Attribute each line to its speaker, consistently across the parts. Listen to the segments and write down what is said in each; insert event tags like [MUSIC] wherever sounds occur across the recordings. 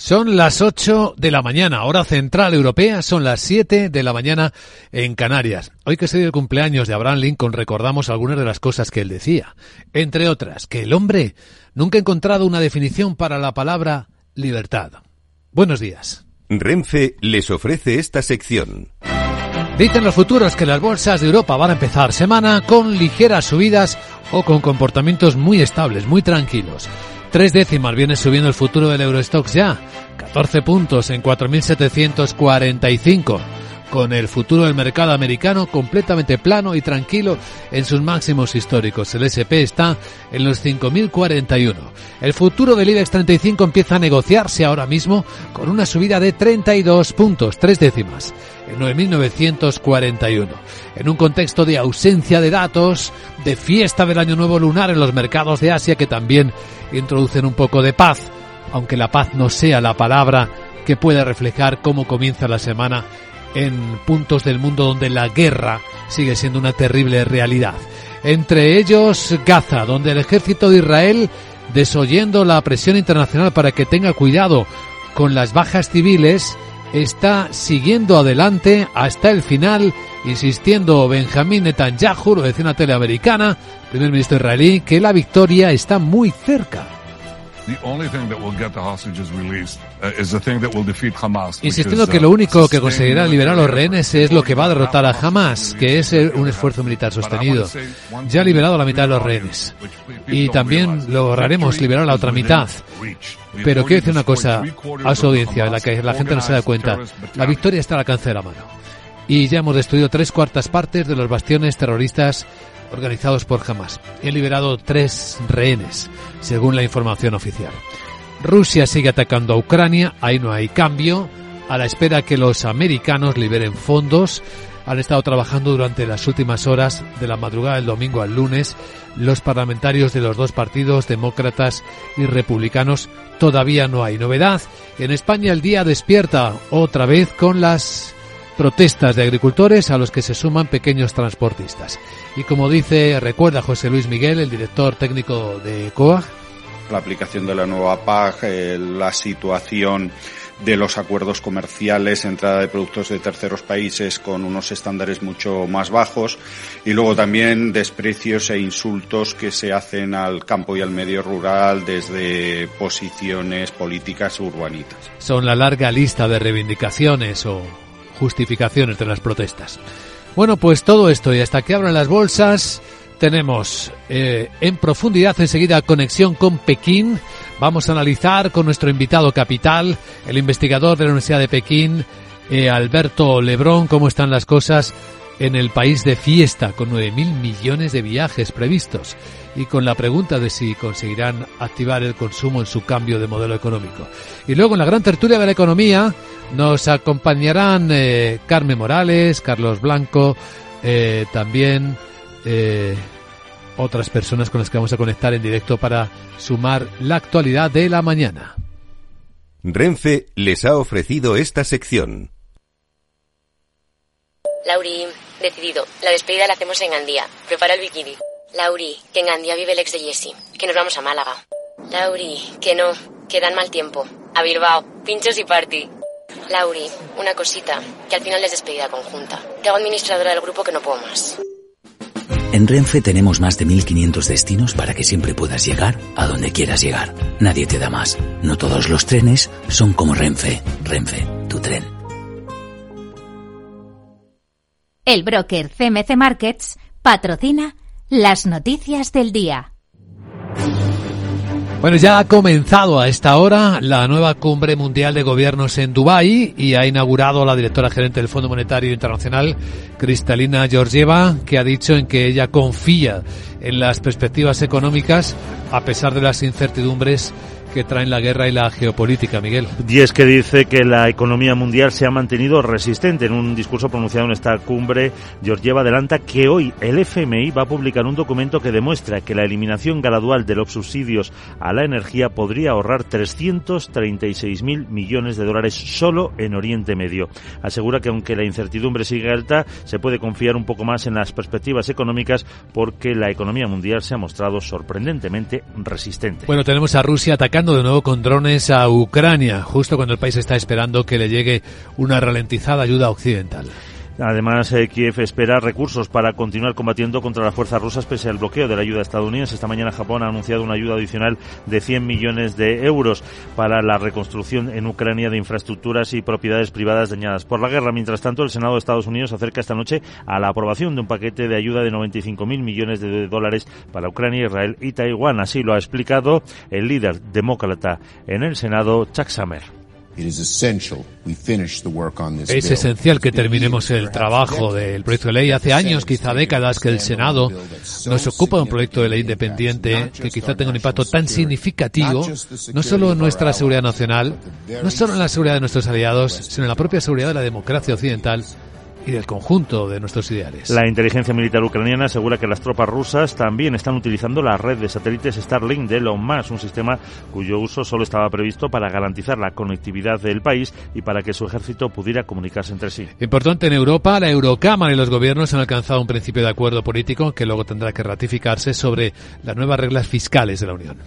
Speaker 1: Son las 8 de la mañana, hora central europea, son las 7 de la mañana en Canarias. Hoy que sería el cumpleaños de Abraham Lincoln recordamos algunas de las cosas que él decía. Entre otras, que el hombre nunca ha encontrado una definición para la palabra libertad. Buenos días.
Speaker 2: Renfe les ofrece esta sección.
Speaker 1: Dicen los futuros que las bolsas de Europa van a empezar semana con ligeras subidas o con comportamientos muy estables, muy tranquilos. Tres décimas viene subiendo el futuro del Eurostox ya. 14 puntos en 4.745 con el futuro del mercado americano completamente plano y tranquilo en sus máximos históricos. El SP está en los 5.041. El futuro del IBEX 35 empieza a negociarse ahora mismo con una subida de 32 puntos, tres décimas, en 9.941. En un contexto de ausencia de datos, de fiesta del Año Nuevo Lunar en los mercados de Asia que también introducen un poco de paz, aunque la paz no sea la palabra que pueda reflejar cómo comienza la semana en puntos del mundo donde la guerra sigue siendo una terrible realidad. Entre ellos Gaza, donde el ejército de Israel, desoyendo la presión internacional para que tenga cuidado con las bajas civiles, está siguiendo adelante hasta el final, insistiendo Benjamín Netanyahu, lo decía una teleamericana, primer ministro israelí, que la victoria está muy cerca. Insistiendo que lo único que conseguirá liberar a los rehenes es lo que va a derrotar a Hamas, que es un esfuerzo militar sostenido. Ya ha liberado la mitad de los rehenes. Y también lograremos liberar la otra mitad. Pero quiero decir una cosa a su audiencia, en la que la gente no se da cuenta. La victoria está al alcance de la mano. Y ya hemos destruido tres cuartas partes de los bastiones terroristas organizados por Hamas han liberado tres rehenes, según la información oficial. Rusia sigue atacando a Ucrania, ahí no hay cambio, a la espera que los americanos liberen fondos. Han estado trabajando durante las últimas horas de la madrugada del domingo al lunes los parlamentarios de los dos partidos, demócratas y republicanos. Todavía no hay novedad. En España el día despierta otra vez con las protestas de agricultores a los que se suman pequeños transportistas. Y como dice, recuerda José Luis Miguel, el director técnico de COAG,
Speaker 3: la aplicación de la nueva PAC, eh, la situación de los acuerdos comerciales, entrada de productos de terceros países con unos estándares mucho más bajos y luego también desprecios e insultos que se hacen al campo y al medio rural desde posiciones políticas urbanitas.
Speaker 1: Son la larga lista de reivindicaciones o justificaciones de las protestas. Bueno, pues todo esto y hasta que abran las bolsas tenemos eh, en profundidad enseguida conexión con Pekín. Vamos a analizar con nuestro invitado capital, el investigador de la Universidad de Pekín, eh, Alberto Lebrón, cómo están las cosas en el país de fiesta, con 9.000 millones de viajes previstos y con la pregunta de si conseguirán activar el consumo en su cambio de modelo económico. Y luego en la gran tertulia de la economía nos acompañarán eh, Carmen Morales, Carlos Blanco, eh, también eh, otras personas con las que vamos a conectar en directo para sumar la actualidad de la mañana.
Speaker 2: Renfe les ha ofrecido esta sección.
Speaker 4: Lauri, decidido. La despedida la hacemos en Gandía. Prepara el bikini. Lauri, que en Gandía vive el ex de Jesse. Que nos vamos a Málaga. Lauri, que no. Que dan mal tiempo. A Bilbao. Pinchos y party. Lauri, una cosita. Que al final es despedida conjunta. Te hago administradora del grupo que no puedo más.
Speaker 5: En Renfe tenemos más de 1500 destinos para que siempre puedas llegar a donde quieras llegar. Nadie te da más. No todos los trenes son como Renfe. Renfe, tu tren.
Speaker 6: El broker CMC Markets patrocina las noticias del día.
Speaker 1: Bueno, ya ha comenzado a esta hora la nueva cumbre mundial de gobiernos en Dubái y ha inaugurado la directora gerente del Fondo Monetario Internacional, Cristalina Georgieva, que ha dicho en que ella confía en las perspectivas económicas a pesar de las incertidumbres que traen la guerra y la geopolítica, Miguel.
Speaker 7: Y es que dice que la economía mundial se ha mantenido resistente. En un discurso pronunciado en esta cumbre, Georgieva adelanta que hoy el FMI va a publicar un documento que demuestra que la eliminación gradual de los subsidios a la energía podría ahorrar 336.000 millones de dólares solo en Oriente Medio. Asegura que aunque la incertidumbre sigue alta, se puede confiar un poco más en las perspectivas económicas porque la economía mundial se ha mostrado sorprendentemente resistente.
Speaker 1: Bueno, tenemos a Rusia atacando de nuevo con drones a Ucrania, justo cuando el país está esperando que le llegue una ralentizada ayuda occidental.
Speaker 7: Además, eh, Kiev espera recursos para continuar combatiendo contra las fuerzas rusas pese al bloqueo de la ayuda estadounidense. Esta mañana Japón ha anunciado una ayuda adicional de 100 millones de euros para la reconstrucción en Ucrania de infraestructuras y propiedades privadas dañadas por la guerra. Mientras tanto, el Senado de Estados Unidos acerca esta noche a la aprobación de un paquete de ayuda de 95.000 millones de dólares para Ucrania, Israel y Taiwán. Así lo ha explicado el líder demócrata en el Senado, Chuck Schumer.
Speaker 1: Es esencial que terminemos el trabajo del proyecto de ley. Hace años, quizá décadas, que el Senado nos ocupa de un proyecto de ley independiente que quizá tenga un impacto tan significativo, no solo en nuestra seguridad nacional, no solo en la seguridad de nuestros aliados, sino en la propia seguridad de la democracia occidental y del conjunto de nuestros ideales.
Speaker 7: La inteligencia militar ucraniana asegura que las tropas rusas también están utilizando la red de satélites Starlink de Elon Musk, un sistema cuyo uso solo estaba previsto para garantizar la conectividad del país y para que su ejército pudiera comunicarse entre sí.
Speaker 1: Importante en Europa, la Eurocámara y los gobiernos han alcanzado un principio de acuerdo político que luego tendrá que ratificarse sobre las nuevas reglas fiscales de la Unión.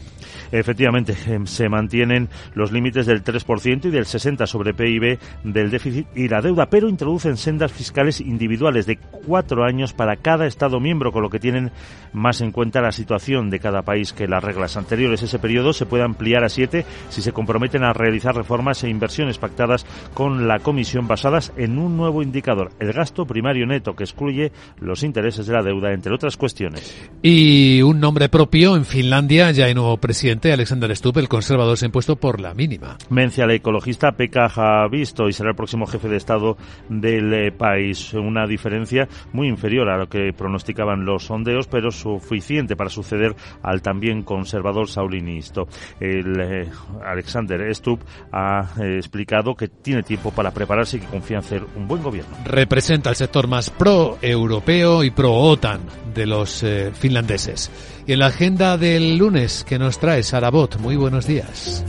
Speaker 7: Efectivamente, em, se mantienen los límites del 3% y del 60% sobre PIB del déficit y la deuda, pero introducen sendas fiscales individuales de cuatro años para cada Estado miembro, con lo que tienen más en cuenta la situación de cada país que las reglas anteriores. Ese periodo se puede ampliar a siete si se comprometen a realizar reformas e inversiones pactadas con la Comisión basadas en un nuevo indicador, el gasto primario neto, que excluye los intereses de la deuda, entre otras cuestiones.
Speaker 1: Y un nombre propio en Finlandia, ya hay nuevo presidente Alexander Stubb, el conservador, se ha impuesto por la mínima.
Speaker 7: Mencia la ecologista Pekka visto y será el próximo jefe de Estado del eh, país. Una diferencia muy inferior a lo que pronosticaban los sondeos, pero suficiente para suceder al también conservador Saulinisto. El eh, Alexander Stubb ha eh, explicado que tiene tiempo para prepararse y que confía en hacer un buen gobierno.
Speaker 1: Representa el sector más pro-europeo y pro-OTAN de los finlandeses. Y en la agenda del lunes que nos trae Sarabot, muy buenos días.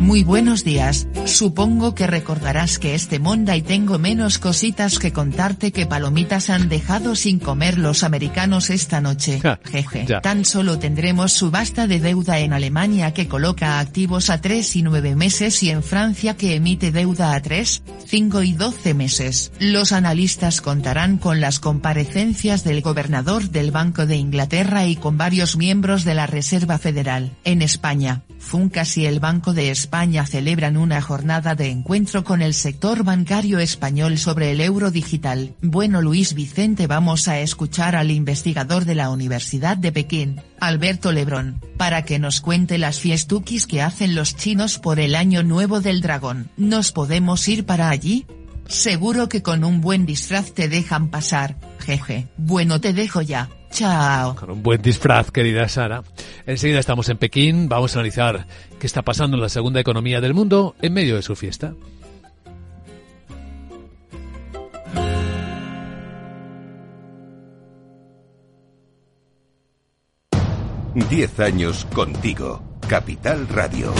Speaker 8: Muy buenos días, supongo que recordarás que este Monday tengo menos cositas que contarte que palomitas han dejado sin comer los americanos esta noche. Jeje, tan solo tendremos subasta de deuda en Alemania que coloca activos a 3 y 9 meses y en Francia que emite deuda a 3, 5 y 12 meses. Los analistas contarán con las comparecencias del gobernador del Banco de Inglaterra y con varios miembros de la Reserva Federal. En España, Funcas y el Banco de España celebran una jornada de encuentro con el sector bancario español sobre el euro digital. Bueno Luis Vicente vamos a escuchar al investigador de la Universidad de Pekín, Alberto Lebrón, para que nos cuente las fiestuquis que hacen los chinos por el año nuevo del dragón. ¿Nos podemos ir para allí? Seguro que con un buen disfraz te dejan pasar, jeje. Bueno te dejo ya. Chao.
Speaker 1: Con un buen disfraz, querida Sara. Enseguida estamos en Pekín. Vamos a analizar qué está pasando en la segunda economía del mundo en medio de su fiesta.
Speaker 2: Diez años contigo. Capital Radio.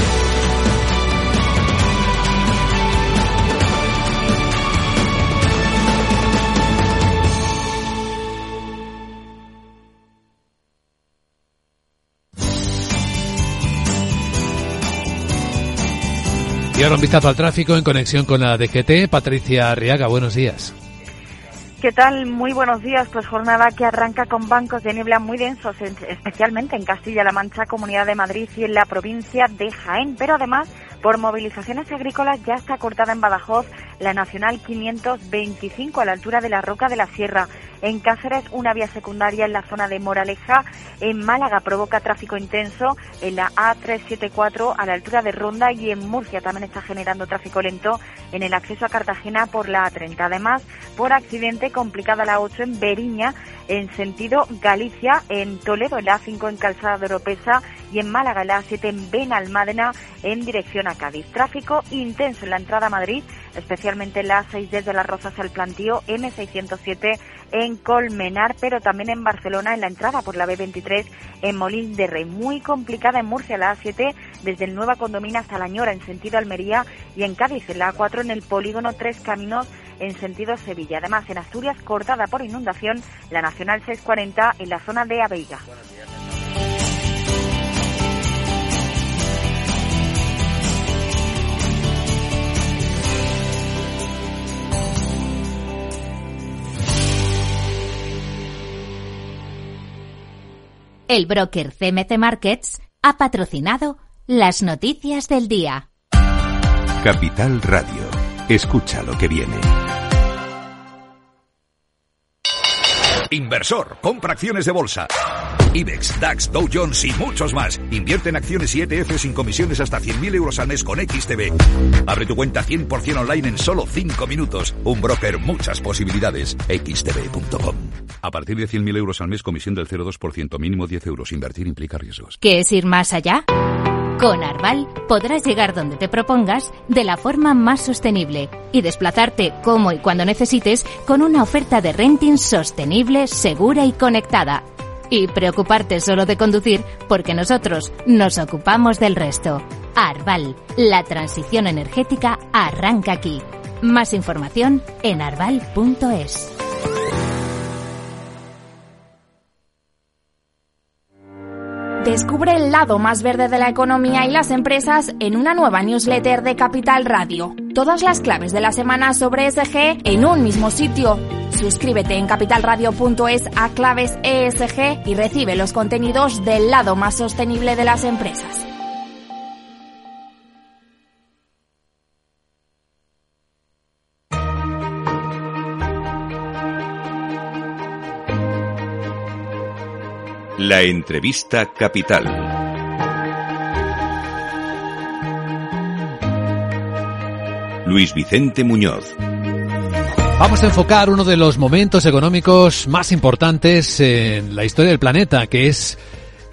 Speaker 1: Y ahora un vistazo al tráfico en conexión con la DGT. Patricia Arriaga, buenos días.
Speaker 9: ¿Qué tal? Muy buenos días. Pues jornada que arranca con bancos de niebla muy densos, especialmente en Castilla-La Mancha, Comunidad de Madrid y en la provincia de Jaén. Pero además, por movilizaciones agrícolas ya está cortada en Badajoz la Nacional 525 a la altura de la Roca de la Sierra. En Cáceres, una vía secundaria en la zona de Moraleja. En Málaga provoca tráfico intenso en la A374 a la altura de Ronda y en Murcia también está generando tráfico lento en el acceso a Cartagena por la A30. Además, por accidente complicada la 8 en Beriña en sentido Galicia, en Toledo en la A5 en Calzada de Oropesa y en Málaga en la A7 en Benalmádena en dirección a Cádiz. Tráfico intenso en la entrada a Madrid, especialmente en la A6 desde Las Rozas al Plantío, M607 en Colmenar, pero también en Barcelona en la entrada por la B23 en Molín de Rey. Muy complicada en Murcia la A7 desde el Nueva Condomina hasta La Ñora en sentido Almería y en Cádiz en la A4 en el polígono Tres Caminos en sentido Sevilla. Además en Asturias cortada por inundación la Nacional 640 en la zona de Aveiga.
Speaker 6: El broker CMC Markets ha patrocinado las noticias del día.
Speaker 2: Capital Radio. Escucha lo que viene.
Speaker 10: Inversor, compra acciones de bolsa. IBEX, DAX, Dow Jones y muchos más. Invierte en acciones y ETF sin comisiones hasta 100.000 euros al mes con XTB. Abre tu cuenta 100% online en solo 5 minutos. Un broker, muchas posibilidades. XTB.com. A partir de 100.000 euros al mes, comisión del 0,2%, mínimo 10 euros. Invertir implica riesgos.
Speaker 6: ¿Qué es ir más allá? Con Arval podrás llegar donde te propongas de la forma más sostenible y desplazarte como y cuando necesites con una oferta de renting sostenible, segura y conectada y preocuparte solo de conducir porque nosotros nos ocupamos del resto. Arval, la transición energética arranca aquí. Más información en arval.es.
Speaker 11: Descubre el lado más verde de la economía y las empresas en una nueva newsletter de Capital Radio. Todas las claves de la semana sobre ESG en un mismo sitio. Suscríbete en capitalradio.es a claves ESG y recibe los contenidos del lado más sostenible de las empresas.
Speaker 2: La entrevista capital. Luis Vicente Muñoz.
Speaker 1: Vamos a enfocar uno de los momentos económicos más importantes en la historia del planeta, que es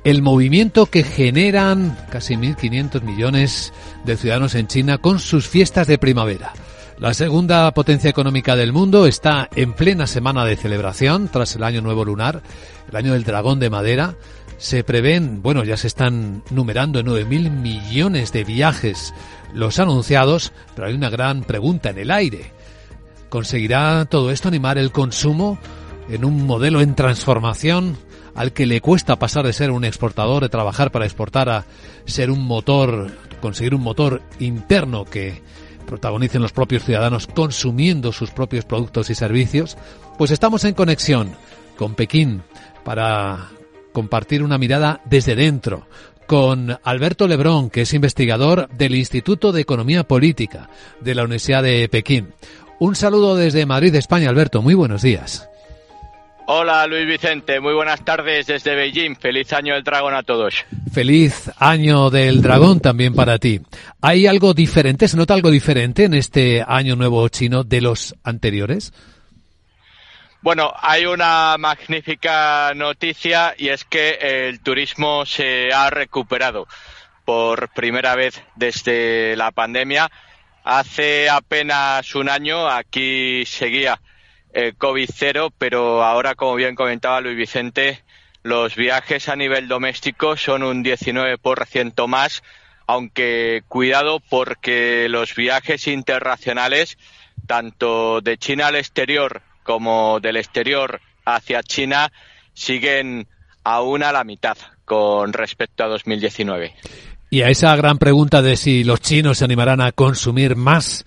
Speaker 1: el movimiento que generan casi 1.500 millones de ciudadanos en China con sus fiestas de primavera. La segunda potencia económica del mundo está en plena semana de celebración tras el año nuevo lunar, el año del dragón de madera. Se prevén, bueno, ya se están numerando 9.000 millones de viajes los anunciados, pero hay una gran pregunta en el aire. ¿Conseguirá todo esto animar el consumo en un modelo en transformación al que le cuesta pasar de ser un exportador, de trabajar para exportar a ser un motor, conseguir un motor interno que protagonicen los propios ciudadanos consumiendo sus propios productos y servicios, pues estamos en conexión con Pekín para compartir una mirada desde dentro con Alberto Lebrón, que es investigador del Instituto de Economía Política de la Universidad de Pekín. Un saludo desde Madrid, España, Alberto. Muy buenos días.
Speaker 12: Hola Luis Vicente, muy buenas tardes desde Beijing. Feliz año del dragón a todos.
Speaker 1: Feliz año del dragón también para ti. ¿Hay algo diferente, se nota algo diferente en este año nuevo chino de los anteriores?
Speaker 12: Bueno, hay una magnífica noticia y es que el turismo se ha recuperado por primera vez desde la pandemia. Hace apenas un año aquí seguía eh, COVID cero, pero ahora, como bien comentaba Luis Vicente, los viajes a nivel doméstico son un 19% más, aunque cuidado porque los viajes internacionales, tanto de China al exterior como del exterior hacia China, siguen aún a la mitad con respecto a 2019.
Speaker 1: Y a esa gran pregunta de si los chinos se animarán a consumir más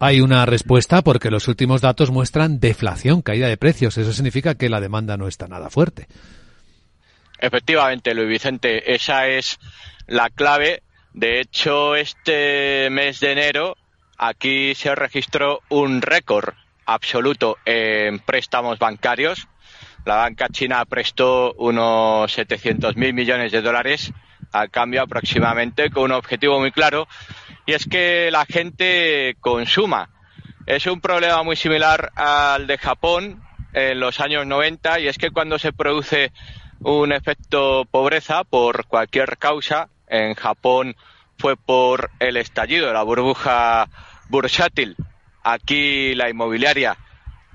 Speaker 1: hay una respuesta porque los últimos datos muestran deflación, caída de precios. Eso significa que la demanda no está nada fuerte.
Speaker 12: Efectivamente, Luis Vicente, esa es la clave. De hecho, este mes de enero aquí se registró un récord absoluto en préstamos bancarios. La banca china prestó unos 700.000 millones de dólares al cambio aproximadamente con un objetivo muy claro y es que la gente consuma. Es un problema muy similar al de Japón en los años 90 y es que cuando se produce un efecto pobreza por cualquier causa, en Japón fue por el estallido de la burbuja bursátil. Aquí la inmobiliaria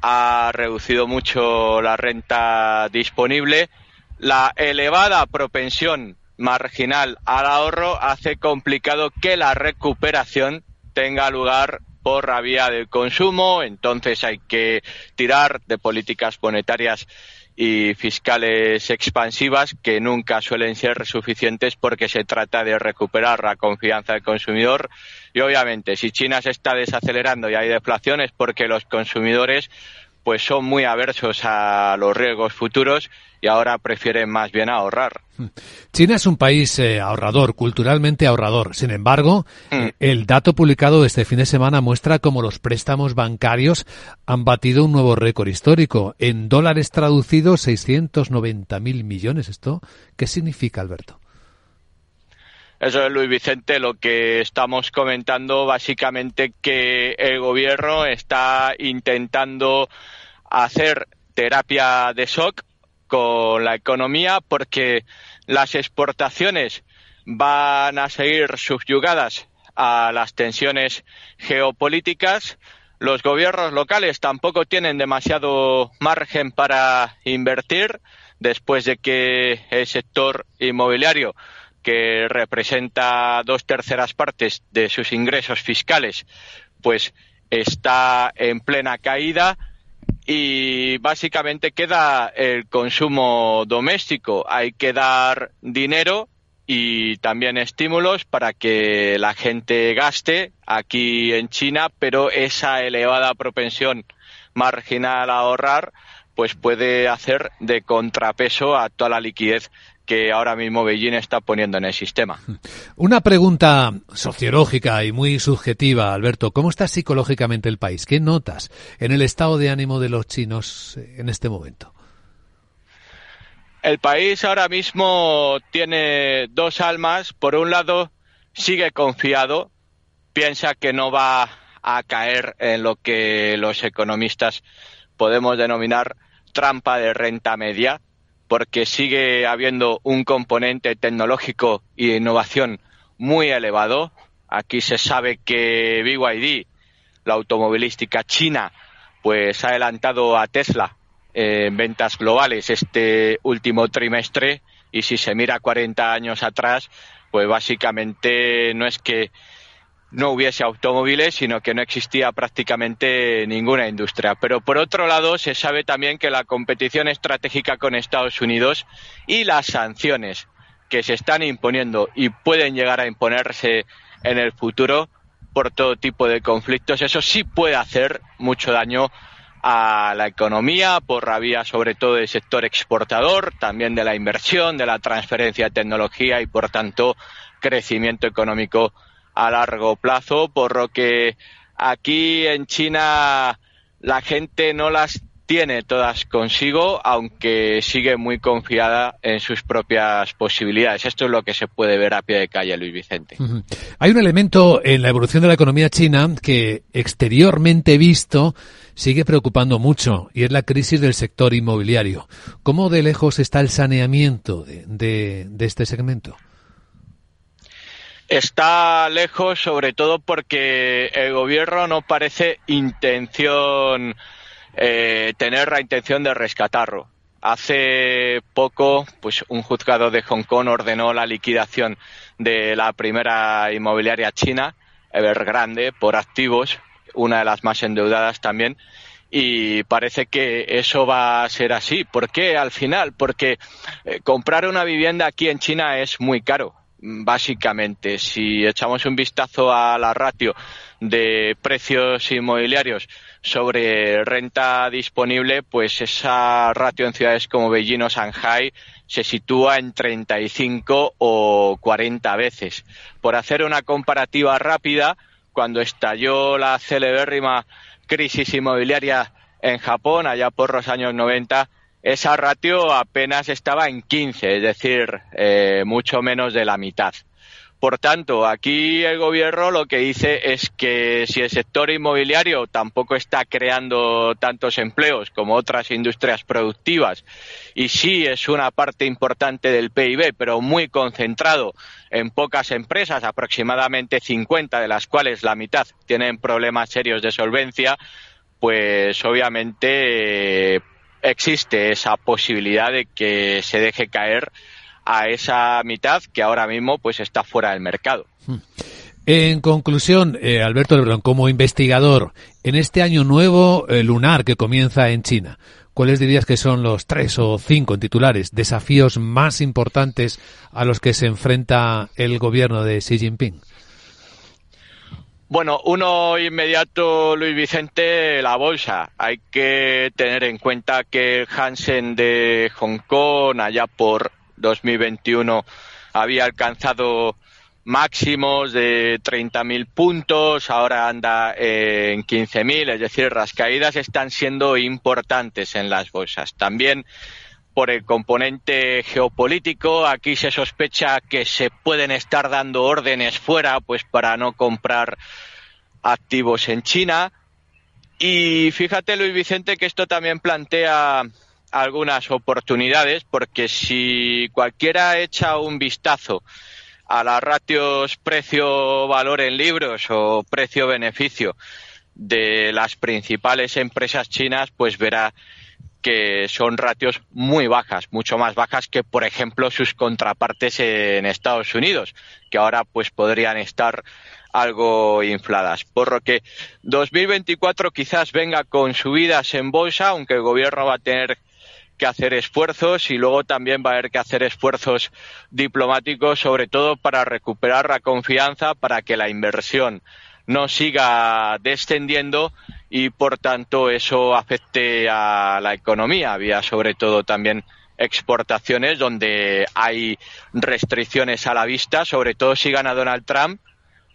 Speaker 12: ha reducido mucho la renta disponible. La elevada propensión marginal al ahorro hace complicado que la recuperación tenga lugar por la vía del consumo, entonces hay que tirar de políticas monetarias y fiscales expansivas que nunca suelen ser suficientes porque se trata de recuperar la confianza del consumidor. Y obviamente si China se está desacelerando y hay deflación es porque los consumidores pues son muy aversos a los riesgos futuros y ahora prefieren más bien ahorrar.
Speaker 1: China es un país eh, ahorrador, culturalmente ahorrador. Sin embargo, mm. el dato publicado este fin de semana muestra cómo los préstamos bancarios han batido un nuevo récord histórico. En dólares traducidos, 690 mil millones. ¿Esto qué significa, Alberto?
Speaker 12: Eso es, Luis Vicente, lo que estamos comentando básicamente que el gobierno está intentando hacer terapia de shock con la economía porque las exportaciones van a seguir subyugadas a las tensiones geopolíticas. Los gobiernos locales tampoco tienen demasiado margen para invertir después de que el sector inmobiliario, que representa dos terceras partes de sus ingresos fiscales, pues está en plena caída y básicamente queda el consumo doméstico. Hay que dar dinero y también estímulos para que la gente gaste aquí en China, pero esa elevada propensión marginal a ahorrar pues puede hacer de contrapeso a toda la liquidez que ahora mismo Beijing está poniendo en el sistema. [LAUGHS]
Speaker 1: Una pregunta sociológica y muy subjetiva, Alberto. ¿Cómo está psicológicamente el país? ¿Qué notas en el estado de ánimo de los chinos en este momento?
Speaker 12: El país ahora mismo tiene dos almas. Por un lado, sigue confiado, piensa que no va a caer en lo que los economistas podemos denominar trampa de renta media, porque sigue habiendo un componente tecnológico y de innovación muy elevado. Aquí se sabe que BYD, la automovilística china, pues ha adelantado a Tesla en ventas globales este último trimestre y si se mira 40 años atrás, pues básicamente no es que no hubiese automóviles, sino que no existía prácticamente ninguna industria. Pero por otro lado, se sabe también que la competición estratégica con Estados Unidos y las sanciones que se están imponiendo y pueden llegar a imponerse en el futuro por todo tipo de conflictos, eso sí puede hacer mucho daño a la economía por la vía sobre todo del sector exportador, también de la inversión, de la transferencia de tecnología y por tanto crecimiento económico a largo plazo, por lo que aquí en China la gente no las tiene todas consigo, aunque sigue muy confiada en sus propias posibilidades. Esto es lo que se puede ver a pie de calle, Luis Vicente.
Speaker 1: Hay un elemento en la evolución de la economía china que exteriormente visto sigue preocupando mucho y es la crisis del sector inmobiliario. ¿Cómo de lejos está el saneamiento de este segmento?
Speaker 12: Está lejos, sobre todo porque el gobierno no parece intención eh, tener la intención de rescatarlo. Hace poco, pues un juzgado de Hong Kong ordenó la liquidación de la primera inmobiliaria china, Evergrande, por activos, una de las más endeudadas también, y parece que eso va a ser así. ¿Por qué al final? Porque eh, comprar una vivienda aquí en China es muy caro básicamente. Si echamos un vistazo a la ratio de precios inmobiliarios sobre renta disponible, pues esa ratio en ciudades como Beijing o Shanghai se sitúa en 35 o 40 veces. Por hacer una comparativa rápida, cuando estalló la celebérrima crisis inmobiliaria en Japón, allá por los años 90, esa ratio apenas estaba en 15, es decir, eh, mucho menos de la mitad. Por tanto, aquí el gobierno lo que dice es que si el sector inmobiliario tampoco está creando tantos empleos como otras industrias productivas y sí es una parte importante del PIB, pero muy concentrado en pocas empresas, aproximadamente 50 de las cuales la mitad tienen problemas serios de solvencia, pues obviamente existe esa posibilidad de que se deje caer a esa mitad que ahora mismo pues está fuera del mercado. Hmm.
Speaker 1: En conclusión, eh, Alberto Lebrón, como investigador, en este año nuevo eh, lunar que comienza en China, ¿cuáles dirías que son los tres o cinco titulares desafíos más importantes a los que se enfrenta el gobierno de Xi Jinping?
Speaker 12: Bueno, uno inmediato, Luis Vicente, la bolsa. Hay que tener en cuenta que el Hansen de Hong Kong, allá por 2021, había alcanzado máximos de 30.000 puntos, ahora anda en 15.000, es decir, las caídas están siendo importantes en las bolsas. También por el componente geopolítico, aquí se sospecha que se pueden estar dando órdenes fuera, pues para no comprar activos en China. Y fíjate, Luis Vicente, que esto también plantea algunas oportunidades, porque si cualquiera echa un vistazo a las ratios precio-valor en libros o precio-beneficio de las principales empresas chinas, pues verá que son ratios muy bajas, mucho más bajas que, por ejemplo, sus contrapartes en Estados Unidos, que ahora pues podrían estar algo infladas. Por lo que 2024 quizás venga con subidas en bolsa, aunque el gobierno va a tener que hacer esfuerzos y luego también va a haber que hacer esfuerzos diplomáticos, sobre todo para recuperar la confianza, para que la inversión no siga descendiendo y por tanto eso afecte a la economía. Había sobre todo también exportaciones donde hay restricciones a la vista, sobre todo si gana Donald Trump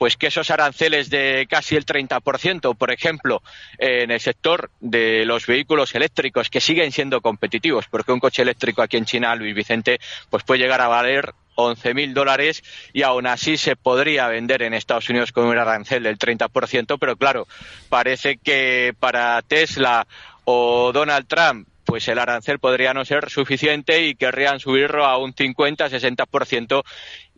Speaker 12: pues que esos aranceles de casi el 30%, por ejemplo, en el sector de los vehículos eléctricos que siguen siendo competitivos, porque un coche eléctrico aquí en China, Luis Vicente, pues puede llegar a valer 11.000 dólares y aún así se podría vender en Estados Unidos con un arancel del 30%, pero claro, parece que para Tesla o Donald Trump pues el arancel podría no ser suficiente y querrían subirlo a un 50-60%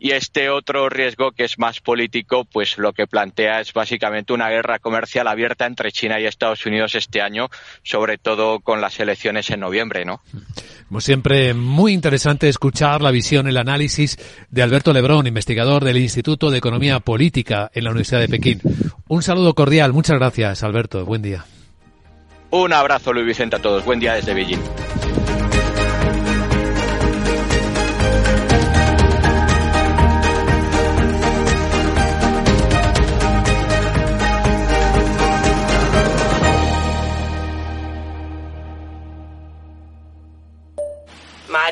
Speaker 12: y este otro riesgo que es más político, pues lo que plantea es básicamente una guerra comercial abierta entre China y Estados Unidos este año, sobre todo con las elecciones en noviembre, ¿no?
Speaker 1: Como siempre, muy interesante escuchar la visión, el análisis de Alberto Lebrón, investigador del Instituto de Economía Política en la Universidad de Pekín. Un saludo cordial, muchas gracias, Alberto. Buen día.
Speaker 12: Un abrazo, Luis Vicente, a todos. Buen día desde Beijing.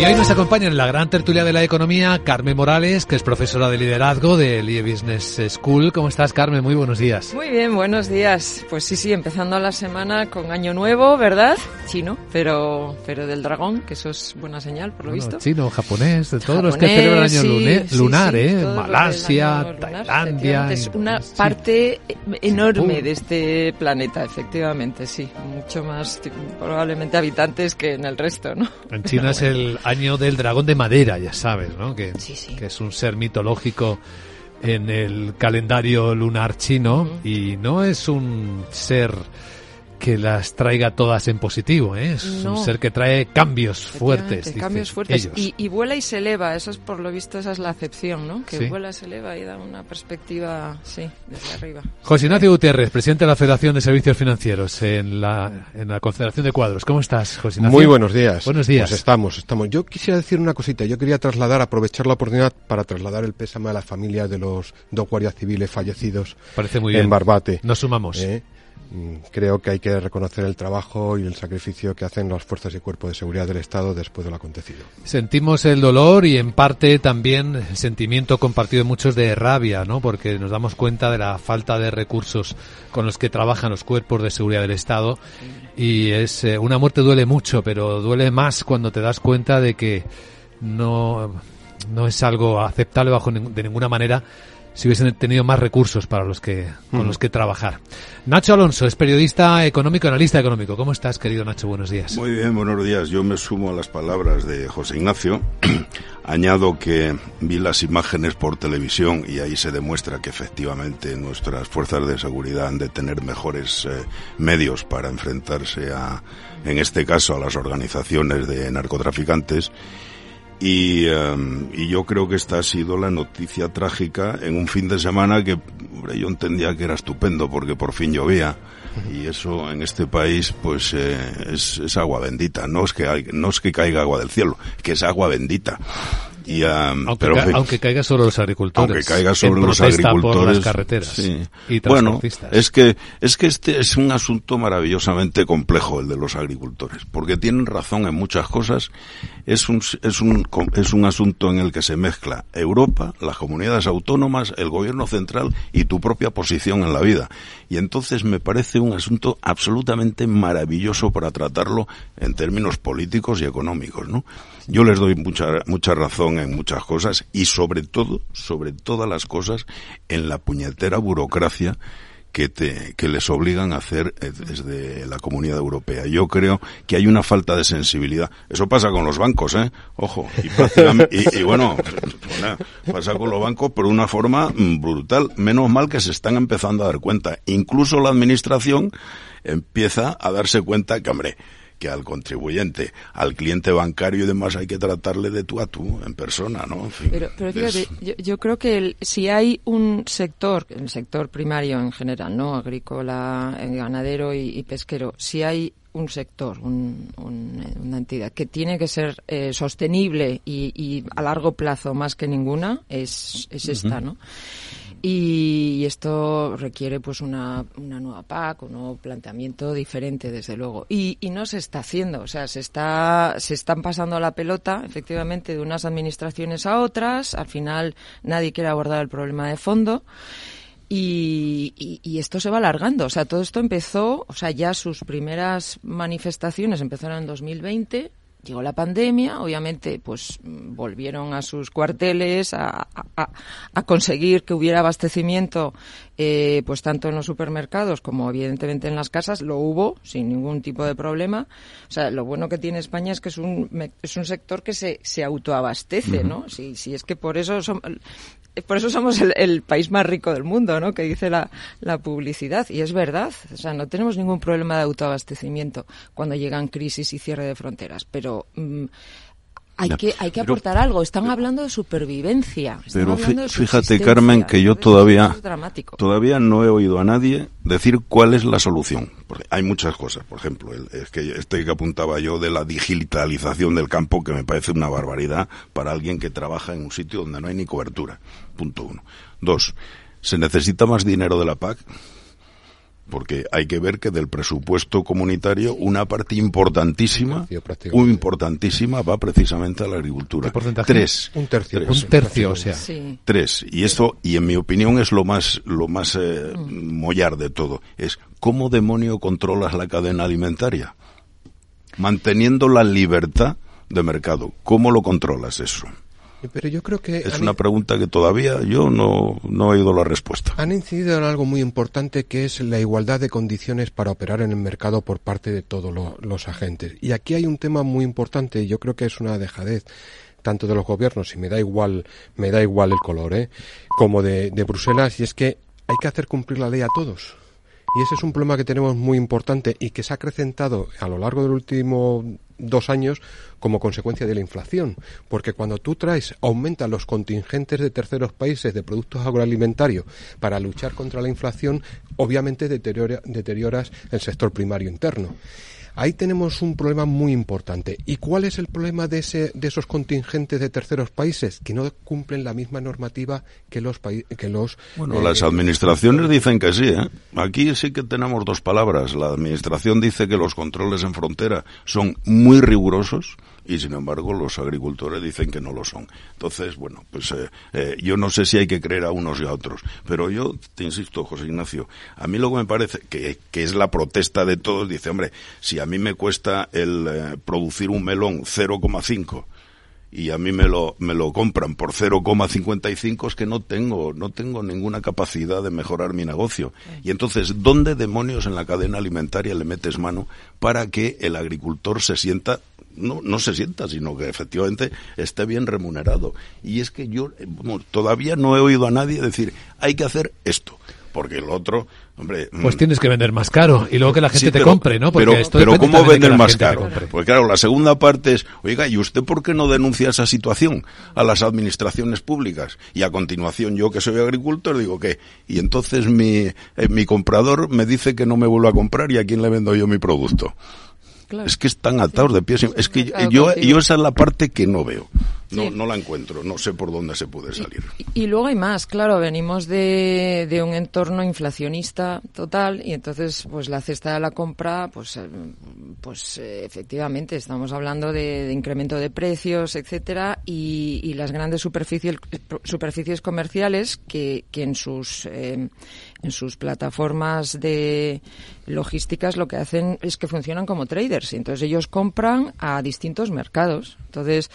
Speaker 1: Y hoy nos acompaña en la gran tertulia de la economía Carmen Morales, que es profesora de liderazgo del IE Business School. ¿Cómo estás, Carmen? Muy buenos días.
Speaker 13: Muy bien, buenos días. Pues sí, sí, empezando la semana con año nuevo, ¿verdad? Chino, pero, pero del dragón, que eso es buena señal, por lo visto.
Speaker 1: Chino, japonés, de todos los que celebran año lunar, ¿eh? Malasia, Tailandia.
Speaker 13: Es una parte enorme de este planeta, efectivamente, sí. Mucho más, probablemente, habitantes que en el resto, ¿no?
Speaker 1: En China es el año del dragón de madera, ya sabes, ¿no? Que, que es un ser mitológico en el calendario lunar chino y no es un ser que las traiga todas en positivo, ¿eh? es un ser que trae cambios fuertes.
Speaker 13: Cambios fuertes y, vuela y se eleva, eso es por lo visto esa es la acepción, ¿no? Que vuela y se eleva y da una perspectiva, sí, desde arriba.
Speaker 1: José Ignacio Gutiérrez, presidente de la Federación de Servicios Financieros en la, en la Confederación de Cuadros. ¿Cómo estás, José Ignacio?
Speaker 14: Muy buenos días.
Speaker 1: Buenos días.
Speaker 14: Pues estamos, estamos. Yo quisiera decir una cosita, yo quería trasladar, aprovechar la oportunidad para trasladar el pésame a las familias de los dos guardias civiles fallecidos
Speaker 1: Parece muy bien.
Speaker 14: en Barbate.
Speaker 1: Nos sumamos. ¿Eh?
Speaker 14: Mm, creo que hay que reconocer el trabajo y el sacrificio que hacen las fuerzas y cuerpos de seguridad del Estado después de lo acontecido.
Speaker 1: Sentimos el dolor y en parte también el sentimiento compartido de muchos de rabia, ¿no? Porque nos damos cuenta de la falta de recursos con los que trabajan los cuerpos de seguridad del Estado y es eh, una muerte duele mucho, pero duele más cuando te das cuenta de que no no es algo aceptable bajo de ninguna manera si hubiesen tenido más recursos para los que con los que trabajar. Nacho Alonso es periodista económico, analista económico. ¿Cómo estás, querido Nacho? Buenos días.
Speaker 15: Muy bien, buenos días. Yo me sumo a las palabras de José Ignacio. [CLEARS THROAT] Añado que vi las imágenes por televisión y ahí se demuestra que efectivamente nuestras fuerzas de seguridad han de tener mejores eh, medios para enfrentarse a, en este caso, a las organizaciones de narcotraficantes y, em, y, yo creo que esta ha sido la noticia trágica en un fin de semana que hombre, yo entendía que era estupendo porque por fin llovía. Y eso en este país pues eh, es, es, agua bendita. No es que no es que caiga agua del cielo que es agua bendita y,
Speaker 1: aunque, caiga sobre los agricultores.
Speaker 15: Aunque caiga sobre los agricultores.
Speaker 1: las carreteras y
Speaker 15: bueno, es que, es que este es un asunto maravillosamente complejo, el de los agricultores, porque tienen razón en muchas cosas. Es un, es un, es un asunto en el que se mezcla Europa, las comunidades autónomas, el gobierno central y tu propia posición en la vida. Y entonces me parece un asunto absolutamente maravilloso para tratarlo en términos políticos y económicos, ¿no? Yo les doy mucha, mucha razón en muchas cosas y sobre todo, sobre todas las cosas, en la puñetera burocracia que, te, que les obligan a hacer eh, desde la comunidad europea. Yo creo que hay una falta de sensibilidad. Eso pasa con los bancos, ¿eh? Ojo. Y, y, bueno, pasa con los bancos por una forma mm, brutal. Menos mal que se están empezando a dar cuenta. Incluso la administración empieza a darse cuenta que, hombre, que al contribuyente, al cliente bancario y demás hay que tratarle de tú a tú, en persona, ¿no?
Speaker 13: pero, fíjate, yo, creo que si hay un sector, el sector primario en general, ¿no? Agrícola, eh, ganadero y, pesquero, si hay un sector, una entidad que tiene que ser eh, sostenible y, a largo plazo más que ninguna, es, es esta, ¿no? Y esto requiere pues una, una nueva PAC, un nuevo planteamiento diferente, desde luego. Y, no se está haciendo, o sea, se está, se están pasando la pelota, efectivamente, de unas administraciones a otras. Al final nadie quiere abordar el problema de fondo. Y, y, y, esto se va alargando. O sea, todo esto empezó, o sea, ya sus primeras manifestaciones empezaron en 2020, Llegó la pandemia, obviamente, pues volvieron a sus cuarteles a, a, conseguir que hubiera abastecimiento, eh, pues tanto en los supermercados como evidentemente en las casas. Lo hubo sin ningún tipo de problema. O sea, lo bueno que tiene España es que es un, es un sector que se, se autoabastece, ¿no? Si, si es que por eso son, por eso somos el, país más rico del mundo, ¿no? Que dice la, publicidad. Y es verdad. O sea, no tenemos ningún problema de autoabastecimiento cuando llegan crisis y cierre de fronteras. Pero mm, hay que, hay que aportar algo. Están hablando de supervivencia.
Speaker 15: pero fíjate, Carmen, que yo todavía, todavía no he oído a nadie decir cuál es la solución. Porque hay muchas cosas. Por ejemplo, el, es que este que apuntaba yo de la digitalización del campo, que me parece una barbaridad para alguien que trabaja en un sitio donde no hay ni cobertura. Punto uno. Dos, ¿se necesita más dinero de la PAC? Porque hay que ver que del presupuesto comunitario una parte importantísima, muy importantísima va precisamente a la agricultura.
Speaker 1: Tres,
Speaker 14: un tercio,
Speaker 1: un tercio, o sea,
Speaker 15: tres. Y esto, y en mi opinión es lo más, lo más eh, mm. mollar de todo, es cómo demonio controlas la cadena alimentaria, manteniendo la libertad de mercado. ¿Cómo lo controlas eso?
Speaker 14: Pero yo creo que...
Speaker 15: Es una pregunta que todavía yo no, no he oído la respuesta.
Speaker 14: Han incidido en algo muy importante que es la igualdad de condiciones para operar en el mercado por parte de todos los agentes. Y aquí hay un tema muy importante, y yo creo que es una dejadez tanto de los gobiernos, y me da igual, me da igual el color, ¿eh? como de, de Bruselas, y es que hay que hacer cumplir la ley a todos. Y ese es un problema que tenemos muy importante y que se ha acrecentado a lo largo del último dos años como consecuencia de la inflación. Porque cuando tú traes, aumentan los contingentes de terceros países de productos agroalimentarios para luchar contra la inflación, obviamente deterioras el sector primario interno. Ahí tenemos un problema muy importante. ¿Y cuál es el problema de, ese, de esos contingentes de terceros países? Que no cumplen la misma normativa que los que los.
Speaker 15: Bueno, las eh, administraciones dicen que sí. ¿eh? Aquí sí que tenemos dos palabras. La administración dice que los controles en frontera son muy rigurosos y sin embargo los agricultores dicen que no lo son. Entonces, bueno, pues eh, eh, yo no sé si hay que creer a unos y a otros, pero yo te insisto, José Ignacio, a mí lo que me parece que, que es la protesta de todos, dice, hombre, si a mí me cuesta el eh, producir un melón 0,5 y a mí me lo, me lo compran por 0,55 es que no tengo, no tengo ninguna capacidad de mejorar mi negocio. Y entonces, ¿dónde demonios en la cadena alimentaria le metes mano para que el agricultor se sienta no, no se sienta, sino que efectivamente esté bien remunerado. Y es que yo todavía no he oído a nadie decir, hay que hacer esto porque el otro, hombre...
Speaker 1: Pues mm, tienes que vender más caro y luego que la gente te compre, ¿no?
Speaker 15: pero, pero ¿cómo vender más caro? Pues claro, la segunda parte es, oiga, ¿y usted por qué no denuncia esa situación a las administraciones públicas? Y a continuación yo que soy agricultor digo que, y entonces mi, eh, mi comprador me dice que no me vuelve a comprar y a quién le vendo yo mi producto. Es que están atados de pies. Es que yo, yo esa es la parte que no veo. No, no la encuentro, no sé por dónde se puede salir.
Speaker 13: Y, luego hay más, claro, venimos de, de, un entorno inflacionista total y entonces pues la cesta de la compra, pues, eh, pues eh, efectivamente estamos hablando de, incremento de precios, etcétera, y, y las grandes superficies, superficies comerciales que, que en sus eh, en sus plataformas de logísticas lo que hacen es que funcionan como traders y entonces ellos compran a distintos mercados. Entonces,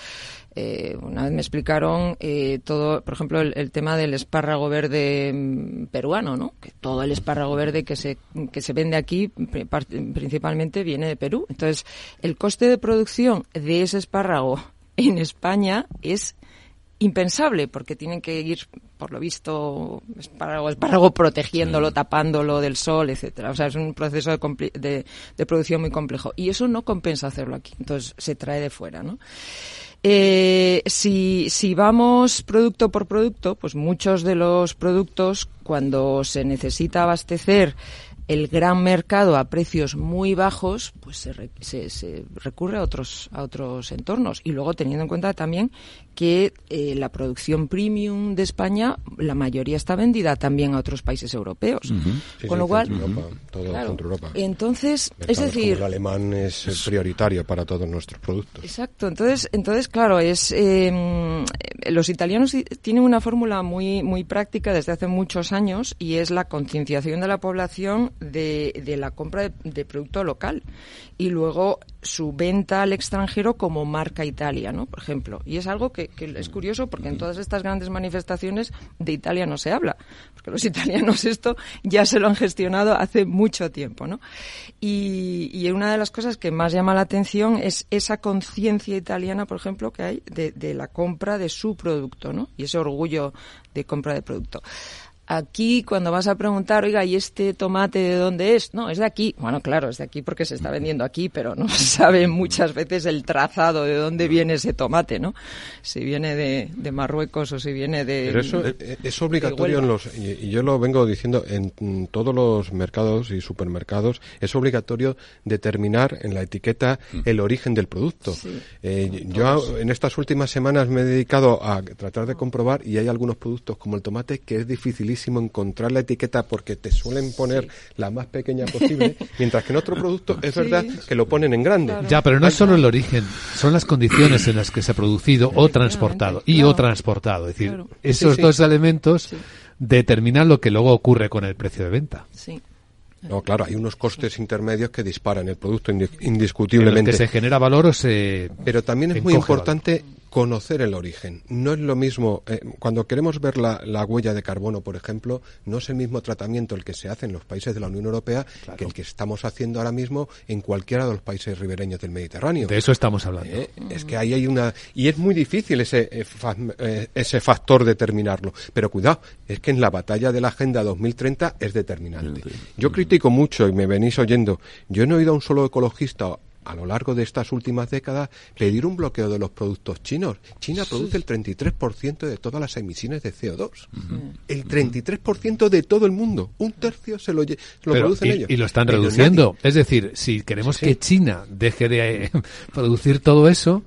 Speaker 13: eh, una vez me explicaron eh, todo, por ejemplo, el, tema del espárrago verde mm, peruano, ¿no? Que todo el espárrago verde que se, que se vende aquí principalmente viene de Perú. Entonces, el coste de producción de ese espárrago en España es impensable porque tienen que ir por lo visto espárrago, espárrago protegiéndolo, tapándolo del sol, etcétera. O sea, es un proceso de, de, producción muy complejo y eso no compensa hacerlo aquí. Entonces se trae de fuera, ¿no? Eh, si, vamos producto por producto, pues muchos de los productos, cuando se necesita abastecer el gran mercado a precios muy bajos, pues se, se, recurre a otros, a otros entornos. Y luego teniendo en cuenta también que eh, la producción premium de España, la mayoría está vendida también a otros países europeos. Con lo cual,
Speaker 14: Europa.
Speaker 13: entonces, es decir,
Speaker 14: el alemán es, prioritario para todos nuestros productos.
Speaker 13: Exacto. Entonces, entonces claro, es em, los italianos tienen una fórmula muy muy práctica desde hace muchos años y es la concienciación de la población de, de la compra de, producto local y luego su venta al extranjero como marca Italia, ¿no? Por ejemplo. Y es algo que, es curioso porque en todas estas grandes manifestaciones de Italia no se habla, porque los [LAUGHS] italianos esto ya se lo han gestionado hace mucho tiempo, ¿no? Y, y una de las cosas que más llama la atención es esa conciencia italiana, por ejemplo, que hay de, de la compra de su producto, ¿no? Y ese orgullo de compra de producto. Aquí, cuando vas a preguntar, oiga, ¿y este tomate de dónde es? No, es de aquí. Bueno, claro, es de aquí porque se está vendiendo aquí, pero no se [LAUGHS] sabe muchas veces el trazado de dónde viene ese tomate, ¿no? Si viene de, de Marruecos o si viene de.
Speaker 14: Pero eso es obligatorio en los. Y yo lo vengo diciendo, en todos los mercados y supermercados, es obligatorio determinar en la etiqueta mm. el origen del producto. Eh, yo en estas últimas semanas me he dedicado a tratar de comprobar y hay algunos productos como el tomate que es encontrar la etiqueta porque te suelen poner la más pequeña posible, [LAUGHS] mientras que en otro producto es verdad que lo ponen en grande.
Speaker 1: Ya, pero no es solo el origen, son las condiciones en las que se ha producido o transportado y o transportado. Es decir, esos dos elementos determinan lo que luego ocurre con el precio de venta.
Speaker 13: Sí.
Speaker 14: No, claro, hay unos costes intermedios que disparan el producto indiscutiblemente.
Speaker 1: que se genera valor o se.
Speaker 14: Pero también es muy importante conocer el origen. No es lo mismo, eh, cuando queremos ver la, huella de carbono, por ejemplo, no es el mismo tratamiento el que se hace en los países de la Unión Europea que el que estamos haciendo ahora mismo en cualquiera de los países ribereños del Mediterráneo.
Speaker 1: De eso estamos hablando.
Speaker 14: Eh, es que ahí hay una... Y es muy difícil ese, eh, ese factor determinarlo. Pero cuidado, es que en la batalla de la Agenda 2030 es determinante. Yo critico mucho, y me venís oyendo, yo no he oído a un solo ecologista a lo largo de estas últimas décadas pedir un bloqueo de los productos chinos. China produce el 33% de todas las emisiones de CO2. El 33% de todo el mundo. Un tercio se lo, lo producen ellos.
Speaker 1: Y lo están reduciendo. Es decir, si queremos que China deje de eh, [LAUGHS] producir todo eso,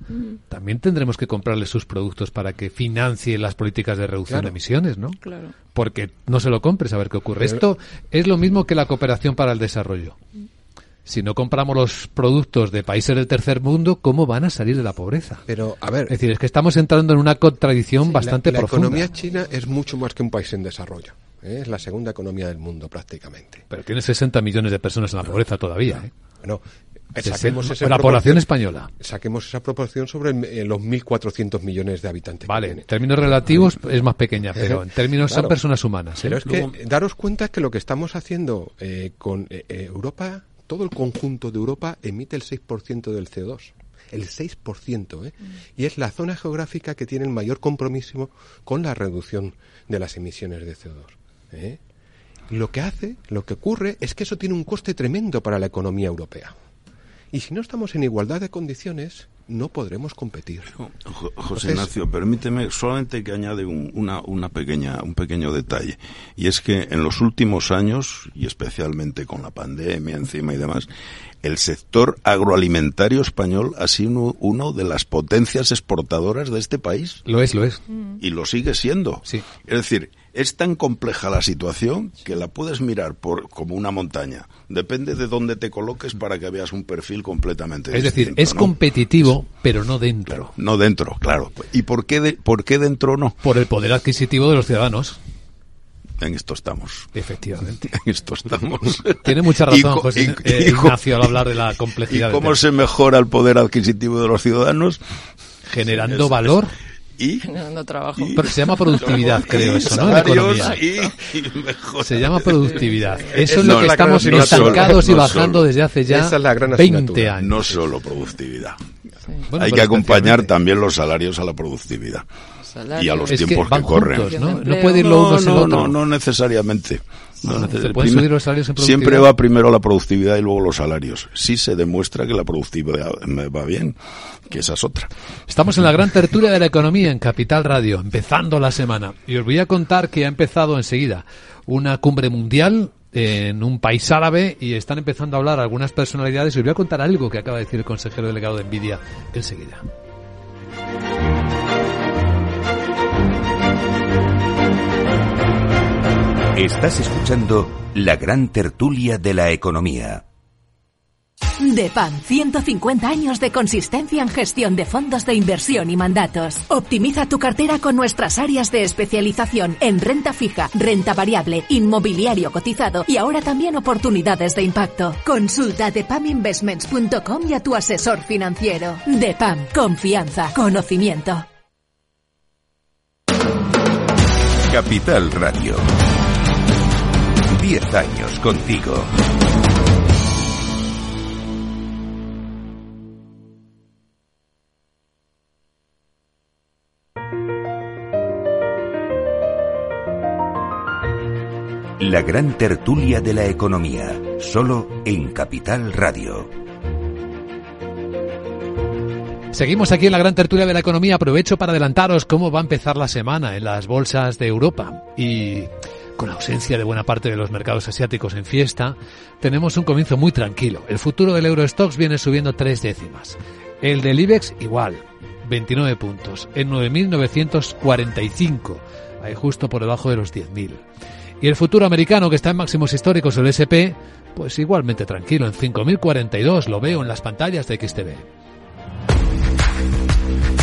Speaker 1: también tendremos que comprarle sus productos para que financie las políticas de reducción de emisiones, ¿no? Claro. Porque no se lo compres a ver qué ocurre. Esto es lo mismo que la cooperación para el desarrollo si no compramos los productos de países del tercer mundo, ¿cómo van a salir de la pobreza?
Speaker 14: Pero, a ver.
Speaker 1: Es decir, es que estamos entrando en una contradicción bastante profunda.
Speaker 14: La economía china es mucho más que un país en desarrollo. ¿eh? Es la segunda economía del mundo, prácticamente.
Speaker 1: Pero tiene 60 millones de personas en la pobreza todavía. ¿eh?
Speaker 14: Bueno,
Speaker 1: saquemos la población española.
Speaker 14: Saquemos esa proporción sobre eh, los 1.400 millones de habitantes.
Speaker 1: Vale, en términos relativos es más pequeña, pero en términos son personas humanas. ¿eh?
Speaker 14: Pero es que daros cuenta que lo que estamos haciendo con Europa todo el conjunto de Europa emite el 6% del CO2 el 6%, ¿eh? Mm. y es la zona geográfica que tiene el mayor compromiso con la reducción de las emisiones de CO2. ¿eh? Lo que hace, lo que ocurre, es que eso tiene un coste tremendo para la economía europea. Y si no estamos en igualdad de condiciones, no podremos competir.
Speaker 15: José Ignacio, permíteme solamente que añade un, una, una pequeña, un pequeño detalle. Y es que en los últimos años, y especialmente con la pandemia encima y demás, el sector agroalimentario español ha sido uno, de las potencias exportadoras de este país.
Speaker 1: Lo es, lo es.
Speaker 15: Y lo sigue siendo.
Speaker 1: Sí.
Speaker 15: Es decir, es tan compleja la situación que la puedes mirar por como una montaña. Depende de dónde te coloques para que veas un perfil completamente
Speaker 1: Es decir, es competitivo, pero no dentro.
Speaker 15: no dentro, claro. ¿Y por qué, de, por qué dentro no?
Speaker 1: Por el poder adquisitivo de los ciudadanos.
Speaker 15: En esto estamos.
Speaker 1: Efectivamente. [LAUGHS]
Speaker 15: En esto estamos.
Speaker 1: Tiene mucha razón, José eh, Ignacio, al hablar de la complejidad.
Speaker 15: ¿Y cómo se mejora el poder adquisitivo de los ciudadanos?
Speaker 1: Generando valor
Speaker 15: y
Speaker 13: generando trabajo.
Speaker 1: Pero se llama productividad, creo eso, ¿no? Se llama productividad. Eso es, lo que estamos estancados y bajando desde hace ya 20 años.
Speaker 15: No solo productividad. Hay que acompañar también los salarios a la productividad y a los tiempos que, corren.
Speaker 1: ¿no? puede ir lo uno sin lo otro.
Speaker 15: No, necesariamente.
Speaker 1: los
Speaker 15: Siempre va primero la productividad y luego los salarios. Si se demuestra que la productividad va bien, que esa es otra.
Speaker 1: Estamos en la gran tertulia de la economía en Capital Radio, empezando la semana. Y os voy a contar que ha empezado enseguida una cumbre mundial en un país árabe y están empezando a hablar algunas personalidades. Y os voy a contar algo que acaba de decir el consejero delegado de Nvidia enseguida.
Speaker 16: Estás escuchando la gran tertulia de la economía.
Speaker 17: DEPAM, 150 años de consistencia en gestión de fondos de inversión y mandatos. Optimiza tu cartera con nuestras áreas de especialización en renta fija, renta variable, inmobiliario cotizado y ahora también oportunidades de impacto. Consulta depaminvestments.com y a tu asesor financiero. DEPAM, confianza, conocimiento.
Speaker 16: Capital Radio. 10 años contigo. La gran tertulia de la economía, solo en Capital Radio.
Speaker 1: Seguimos aquí en la gran tertulia de la economía. Aprovecho para adelantaros cómo va a empezar la semana en las bolsas de Europa. Y con ausencia de buena parte de los mercados asiáticos en fiesta, tenemos un comienzo muy tranquilo. El futuro del Eurostox viene subiendo tres décimas. El del IBEX igual, 29 puntos, en 9.945, ahí justo por debajo de los 10.000. Y el futuro americano, que está en máximos históricos, el SP, pues igualmente tranquilo, en 5.042, lo veo en las pantallas de XTV.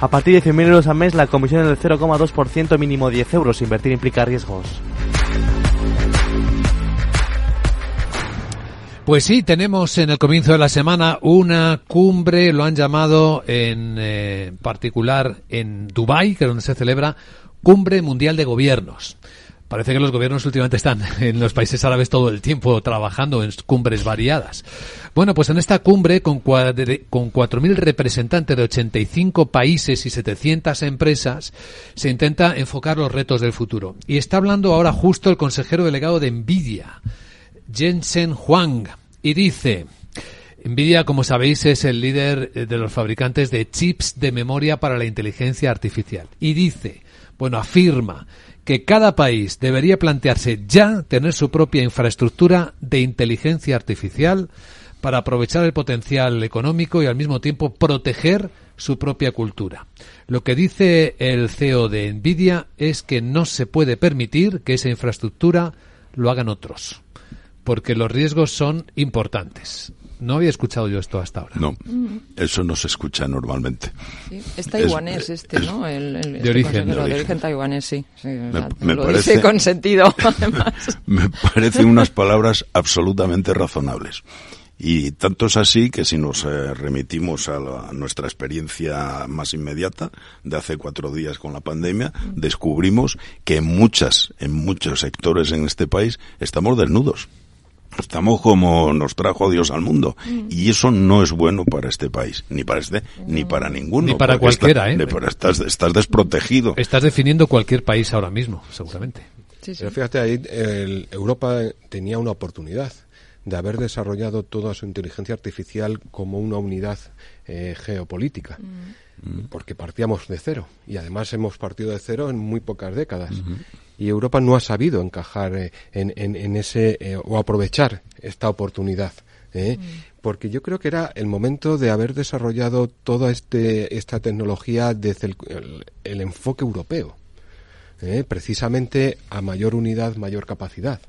Speaker 18: A partir de 100.000 euros al mes, la comisión es del 0,2%, mínimo 10 euros. Invertir implica riesgos.
Speaker 1: Pues sí, tenemos en el comienzo de la semana una cumbre, lo han llamado en eh, particular en Dubái, que es donde se celebra Cumbre Mundial de Gobiernos. Parece que los gobiernos últimamente están [LAUGHS] en los países árabes todo el tiempo trabajando en cumbres variadas. Bueno, pues en esta cumbre, con, con 4.000 representantes de 85 países y 700 empresas, se intenta enfocar los retos del futuro. Y está hablando ahora justo el consejero delegado de Nvidia, Jensen Huang, y dice, Nvidia, como sabéis, es el líder de los fabricantes de chips de memoria para la inteligencia artificial. Y dice, bueno, afirma que cada país debería plantearse ya tener su propia infraestructura de inteligencia artificial para aprovechar el potencial económico y al mismo tiempo proteger su propia cultura. Lo que dice el CEO de Nvidia es que no se puede permitir que esa infraestructura lo hagan otros, porque los riesgos son importantes. No había escuchado yo esto hasta ahora.
Speaker 15: No, mm. eso no se escucha normalmente.
Speaker 13: Es taiwanés este, ¿no? El,
Speaker 1: de, este origen,
Speaker 13: de, origen. taiwanés, sí.
Speaker 15: me,
Speaker 13: lo
Speaker 15: parece,
Speaker 13: con sentido, [LAUGHS] además. [LAUGHS]
Speaker 15: me parecen unas palabras absolutamente razonables. Y tanto es así que si nos eh, remitimos a, nuestra experiencia más inmediata de hace cuatro días con la pandemia, descubrimos que en muchas, en muchos sectores en este país estamos desnudos. Estamos como nos trajo Dios al mundo. Mm. Y eso no es bueno para este país. Ni para este, ni para ninguno.
Speaker 1: Ni para cualquiera, ¿eh?
Speaker 15: estás, estás desprotegido.
Speaker 1: Estás definiendo cualquier país ahora mismo, seguramente.
Speaker 14: Pero fíjate, ahí Europa tenía una oportunidad de haber desarrollado toda su inteligencia artificial como una unidad eh, geopolítica. Mm. Porque partíamos de cero. Y además hemos partido de cero en muy pocas décadas y Europa no ha sabido encajar eh, en, en, ese eh, o aprovechar esta oportunidad. ¿eh? Porque yo creo que era el momento de haber desarrollado toda este, esta tecnología desde el enfoque europeo. precisamente a mayor unidad, mayor capacidad.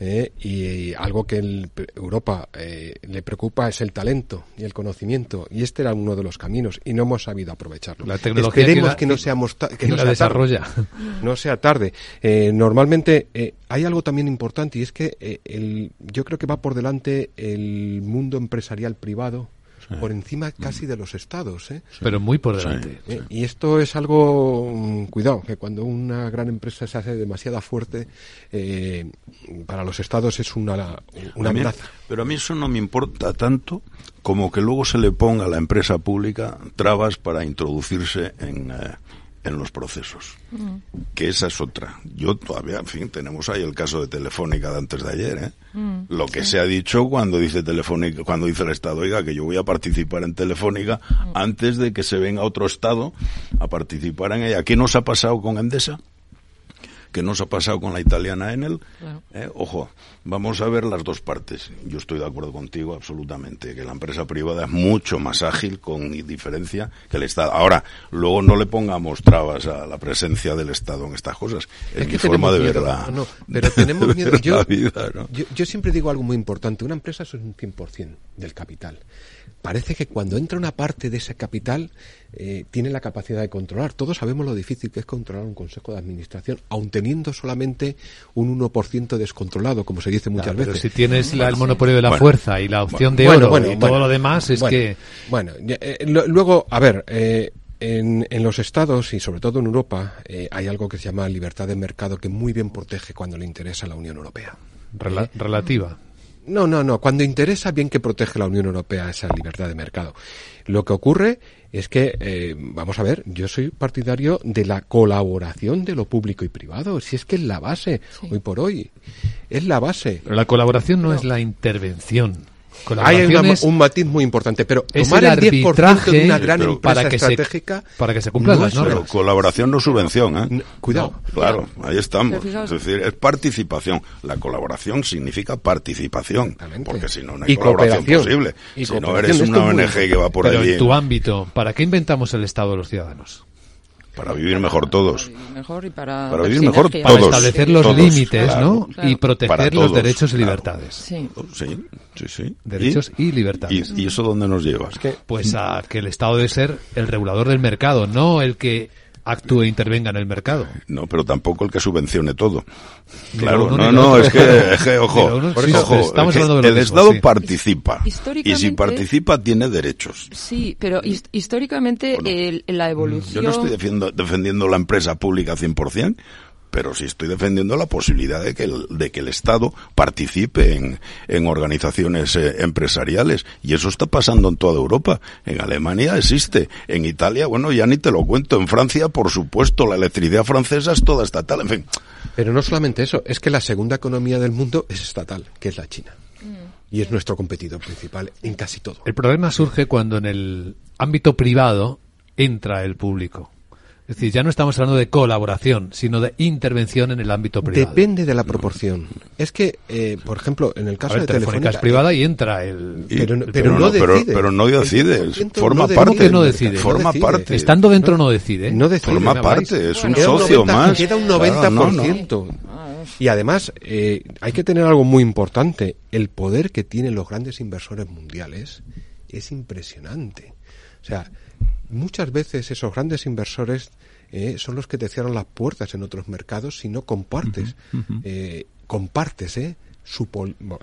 Speaker 14: ¿Eh? y, algo que el, Europa eh, le preocupa es el talento y el conocimiento y este era uno de los caminos y no hemos sabido aprovecharlo.
Speaker 1: La tecnología Esperemos
Speaker 14: que, no seamos que, no
Speaker 1: sea desarrolla.
Speaker 14: Tarde, no sea tarde. Eh, normalmente hay algo también importante y es que el, yo creo que va por delante el mundo empresarial privado por encima casi de los estados. ¿eh?
Speaker 1: Pero muy por delante.
Speaker 14: Eh, y esto es algo, mm, cuidado, que cuando una gran empresa se hace demasiado fuerte, eh, para los estados es una, una amenaza.
Speaker 15: Pero a mí eso no me importa tanto como que luego se le ponga a la empresa pública trabas para introducirse en, en los procesos. Mm. Que esa es otra. Yo todavía, en fin, tenemos ahí el caso de Telefónica de antes de ayer, ¿eh? Mm. Lo que se ha dicho cuando dice Telefónica, cuando dice el Estado, oiga, que yo voy a participar en Telefónica mm. antes de que se venga otro Estado a participar en ella. ¿Qué nos ha pasado con Endesa? Que nos ha pasado con la italiana Enel. Eh, ojo, vamos a ver las dos partes. Yo estoy de acuerdo contigo absolutamente, que la empresa privada es mucho más ágil, con diferencia, que el Estado. Ahora, luego no le pongamos trabas a la presencia del Estado en estas cosas. Es, mi forma de ver la,
Speaker 14: no, pero tenemos [LAUGHS] miedo. Yo, yo, siempre digo algo muy importante. Una empresa es un 100% del capital parece que cuando entra una parte de ese capital eh, tiene la capacidad de controlar. Todos sabemos lo difícil que es controlar un consejo de administración, aun teniendo solamente un 1% descontrolado, como se dice muchas veces.
Speaker 1: Pero si tienes el monopolio de la fuerza y la opción de oro y todo lo demás, es que.
Speaker 14: Bueno, eh, luego, a ver. Eh, en, en, los estados y sobre todo en Europa hay algo que se llama libertad de mercado que muy bien protege cuando le interesa a la Unión Europea.
Speaker 1: relativa.
Speaker 14: No, no, no. Cuando interesa, bien que protege la Unión Europea esa libertad de mercado. Lo que ocurre es que, eh, vamos a ver, yo soy partidario de la colaboración de lo público y privado. Si es que es la base, hoy por hoy. Es la base.
Speaker 1: Pero la colaboración no, es la intervención.
Speaker 14: Hay un matiz muy importante, pero tomar el, 10% de una gran empresa para que estratégica...
Speaker 1: Se, para que se cumplan las normas.
Speaker 15: Pero colaboración no subvención, ¿eh?
Speaker 14: Cuidado.
Speaker 15: claro, ahí estamos. Es decir, es participación. La colaboración significa participación. Porque si no, no hay colaboración posible. si no eres una ONG que va por
Speaker 1: pero
Speaker 15: ahí...
Speaker 1: en tu ámbito, ¿para qué inventamos el Estado de los ciudadanos?
Speaker 15: Para vivir mejor todos.
Speaker 13: Mejor y para,
Speaker 15: para vivir mejor todos.
Speaker 1: Para establecer los límites, ¿no? Y proteger los derechos y libertades.
Speaker 13: Sí,
Speaker 15: sí, sí.
Speaker 1: Derechos y, libertades.
Speaker 15: ¿Y, eso dónde nos lleva?
Speaker 1: Pues a que el Estado debe ser el regulador del mercado, no el que actúe e intervenga en el mercado.
Speaker 15: No, pero tampoco el que subvencione todo. Claro, no, no, es que, [LAUGHS] ojo, estamos hablando de el Estado participa y si participa tiene derechos.
Speaker 13: Sí, pero históricamente la evolución...
Speaker 15: Yo no estoy defendiendo, defendiendo la empresa pública 100%, pero sí estoy defendiendo la posibilidad de que el, de que el Estado participe en, en organizaciones eh, empresariales. Y eso está pasando en toda Europa. En Alemania existe. En Italia, bueno, ya ni te lo cuento. En Francia, por supuesto, la electricidad francesa es toda estatal. En fin.
Speaker 14: Pero no solamente eso, es que la segunda economía del mundo es estatal, que es la China. Y es nuestro competidor principal en casi todo.
Speaker 1: El problema surge cuando en el ámbito privado entra el público. Es decir, ya no estamos hablando de colaboración, sino de intervención en el ámbito privado.
Speaker 14: Depende de la proporción. Es que, eh, por ejemplo, en el caso de Telefónica,
Speaker 1: es privada y entra el...
Speaker 14: pero, no, decide.
Speaker 15: Pero, no decide, forma parte.
Speaker 1: no decide?
Speaker 15: Forma parte.
Speaker 1: Estando dentro no decide.
Speaker 14: No decide.
Speaker 15: Forma parte, es un socio más.
Speaker 14: Queda un 90%. y además, eh, hay que tener algo muy importante. El poder que tienen los grandes inversores mundiales es impresionante. O sea, muchas veces esos grandes inversores eh, son los que te cierran las puertas en otros mercados si no compartes, eh, compartes eh, su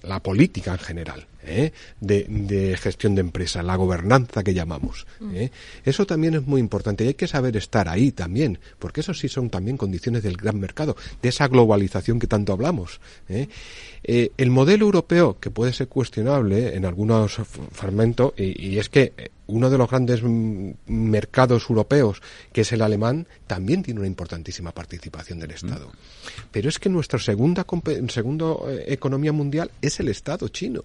Speaker 14: la política en general ¿eh? de, gestión de empresa, la gobernanza que llamamos. ¿eh? Eso también es muy importante y hay que saber estar ahí también, porque eso sí son también condiciones del gran mercado, de esa globalización que tanto hablamos. ¿eh? el modelo europeo, que puede ser cuestionable en algunos fragmentos, y, es que uno de los grandes mercados europeos, que es el alemán, también tiene una importantísima participación del Estado. Pero es que nuestra segunda, segundo economía mundial es el Estado chino.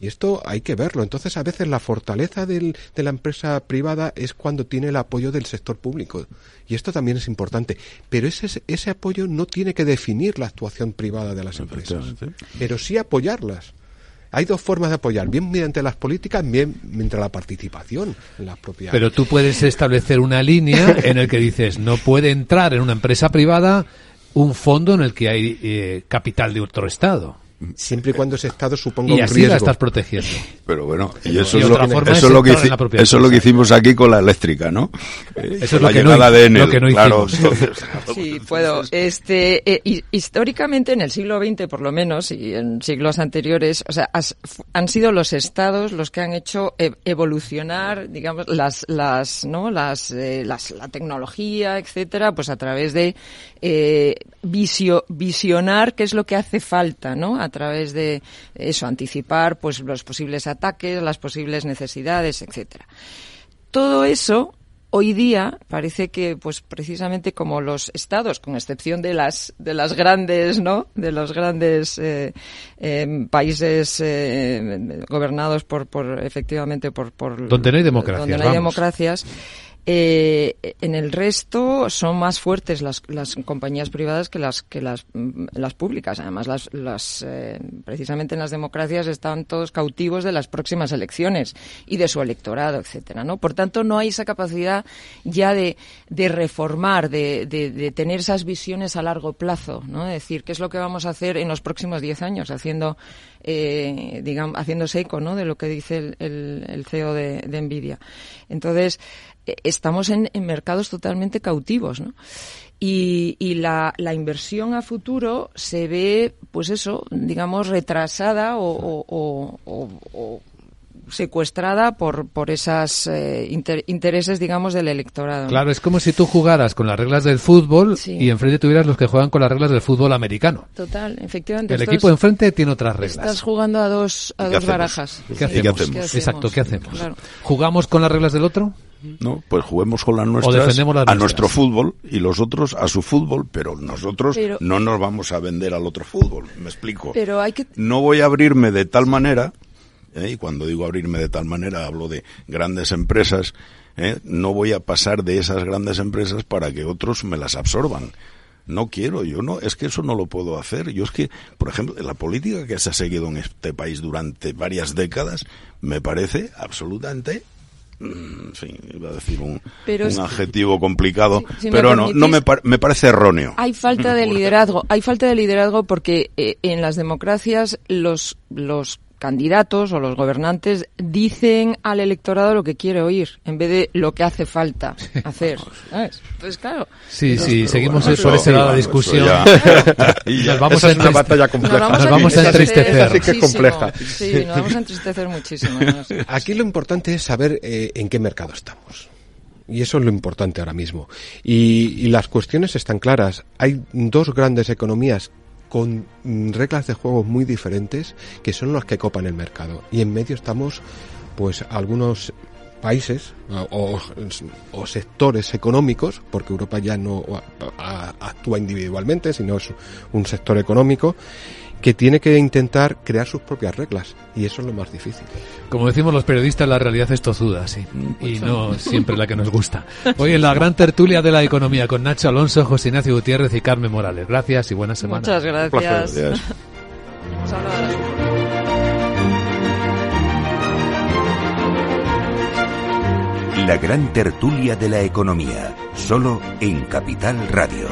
Speaker 14: Y esto hay que verlo. Entonces, a veces la fortaleza del, de la empresa privada es cuando tiene el apoyo del sector público. Y esto también es importante. Pero ese, ese apoyo no tiene que definir la actuación privada de las empresas, pero sí apoyarlas. Hay dos formas de apoyar, bien mediante las políticas, bien mediante la participación en las propiedades.
Speaker 1: Pero tú puedes establecer una línea en el que dices, no puede entrar en una empresa privada un fondo en el que hay eh, capital de otro Estado
Speaker 14: siempre y cuando ese Estado suponga
Speaker 1: y
Speaker 14: un riesgo.
Speaker 1: la estás protegiendo.
Speaker 15: Pero bueno, y eso, es, lo, eso es lo, que eso es lo que hicimos aquí con la eléctrica, ¿no?
Speaker 1: Eso es lo que, no,
Speaker 15: de
Speaker 1: lo que no
Speaker 15: claro, [LAUGHS]
Speaker 13: Sí, puedo. Este, eh, históricamente, en el siglo XX por lo menos, y en siglos anteriores, o sea, han sido los Estados los que han hecho e, evolucionar, digamos, las, las, ¿no? Las, eh, las, la tecnología, etcétera, pues a través de eh, visio, visionar qué es lo que hace falta, ¿no? A través de eso, anticipar pues los posibles ataques, las posibles necesidades, etcétera. Todo eso hoy día parece que pues precisamente como los estados con excepción de las de las grandes no de los grandes eh, em, países eh, gobernados por por efectivamente por por
Speaker 1: donde no hay democracias
Speaker 13: donde no hay democracias eh, en el resto son más fuertes las, las, compañías privadas que las que las, mm, públicas. Además, las, las eh, precisamente en las democracias están todos cautivos de las próximas elecciones y de su electorado, etcétera. ¿no? Por tanto, no hay esa capacidad ya de, de reformar, de, de, tener esas visiones a largo plazo, ¿no? Es decir, qué es lo que vamos a hacer en los próximos diez años, haciendo eh, digamos, haciéndose eco ¿no? de lo que dice el, CEO de, de Nvidia. Entonces, estamos en, mercados totalmente cautivos, ¿no? Y, y la, la, inversión a futuro se ve, pues eso, digamos, retrasada o, o, o, secuestrada por, por esos eh, intereses, digamos, del electorado.
Speaker 1: Claro, es como si tú jugaras con las reglas del fútbol y enfrente tuvieras los que juegan con las reglas del fútbol americano.
Speaker 13: Total, efectivamente.
Speaker 1: El equipo enfrente tiene otras reglas.
Speaker 13: Estás jugando a dos, a dos barajas.
Speaker 1: ¿Qué, hacemos? Exacto, ¿qué hacemos? ¿Jugamos con las reglas del otro?
Speaker 15: No, pues juguemos con las nuestras a nuestro fútbol y los otros a su fútbol, pero nosotros no nos vamos a vender al otro fútbol, me explico.
Speaker 13: Pero hay que...
Speaker 15: No voy a abrirme de tal manera ¿eh? y cuando digo abrirme de tal manera hablo de grandes empresas, ¿eh? no voy a pasar de esas grandes empresas para que otros me las absorban. No quiero, yo no, es que eso no lo puedo hacer. Yo es que, por ejemplo, la política que se ha seguido en este país durante varias décadas me parece absolutamente sí, iba a decir un, adjetivo complicado, pero no, no me, me, parece erróneo.
Speaker 13: Hay falta de [LAUGHS] liderazgo, hay falta de liderazgo porque eh, en las democracias los, los candidatos o los gobernantes dicen al electorado lo que quiere oír en vez de lo que hace falta [LAUGHS] hacer. Pues claro.
Speaker 1: Sí, sí, seguimos por ese lado la discusión.
Speaker 14: nos vamos a una batalla compleja.
Speaker 1: Nos vamos a, entristecer.
Speaker 14: Sí, que es compleja.
Speaker 13: Sí, nos vamos a entristecer muchísimo.
Speaker 14: Aquí lo importante es saber eh, en qué mercado estamos. Y eso es lo importante ahora mismo. Y, y, las cuestiones están claras. Hay dos grandes economías con reglas de juego muy diferentes que son las que copan el mercado. Y en medio estamos, pues, algunos países o, sectores económicos, porque Europa ya no actúa individualmente, sino es un sector económico, que tiene que intentar crear sus propias reglas y eso es lo más difícil.
Speaker 1: Como decimos los periodistas, la realidad es tozuda, sí, y no [LAUGHS] siempre la que nos gusta. Hoy en la gran tertulia de la economía con Nacho Alonso, José Ignacio Gutiérrez y Carmen Morales. Gracias y buena semana.
Speaker 13: Muchas gracias. [LAUGHS]
Speaker 16: La gran tertulia de la economía, solo en Capital Radio.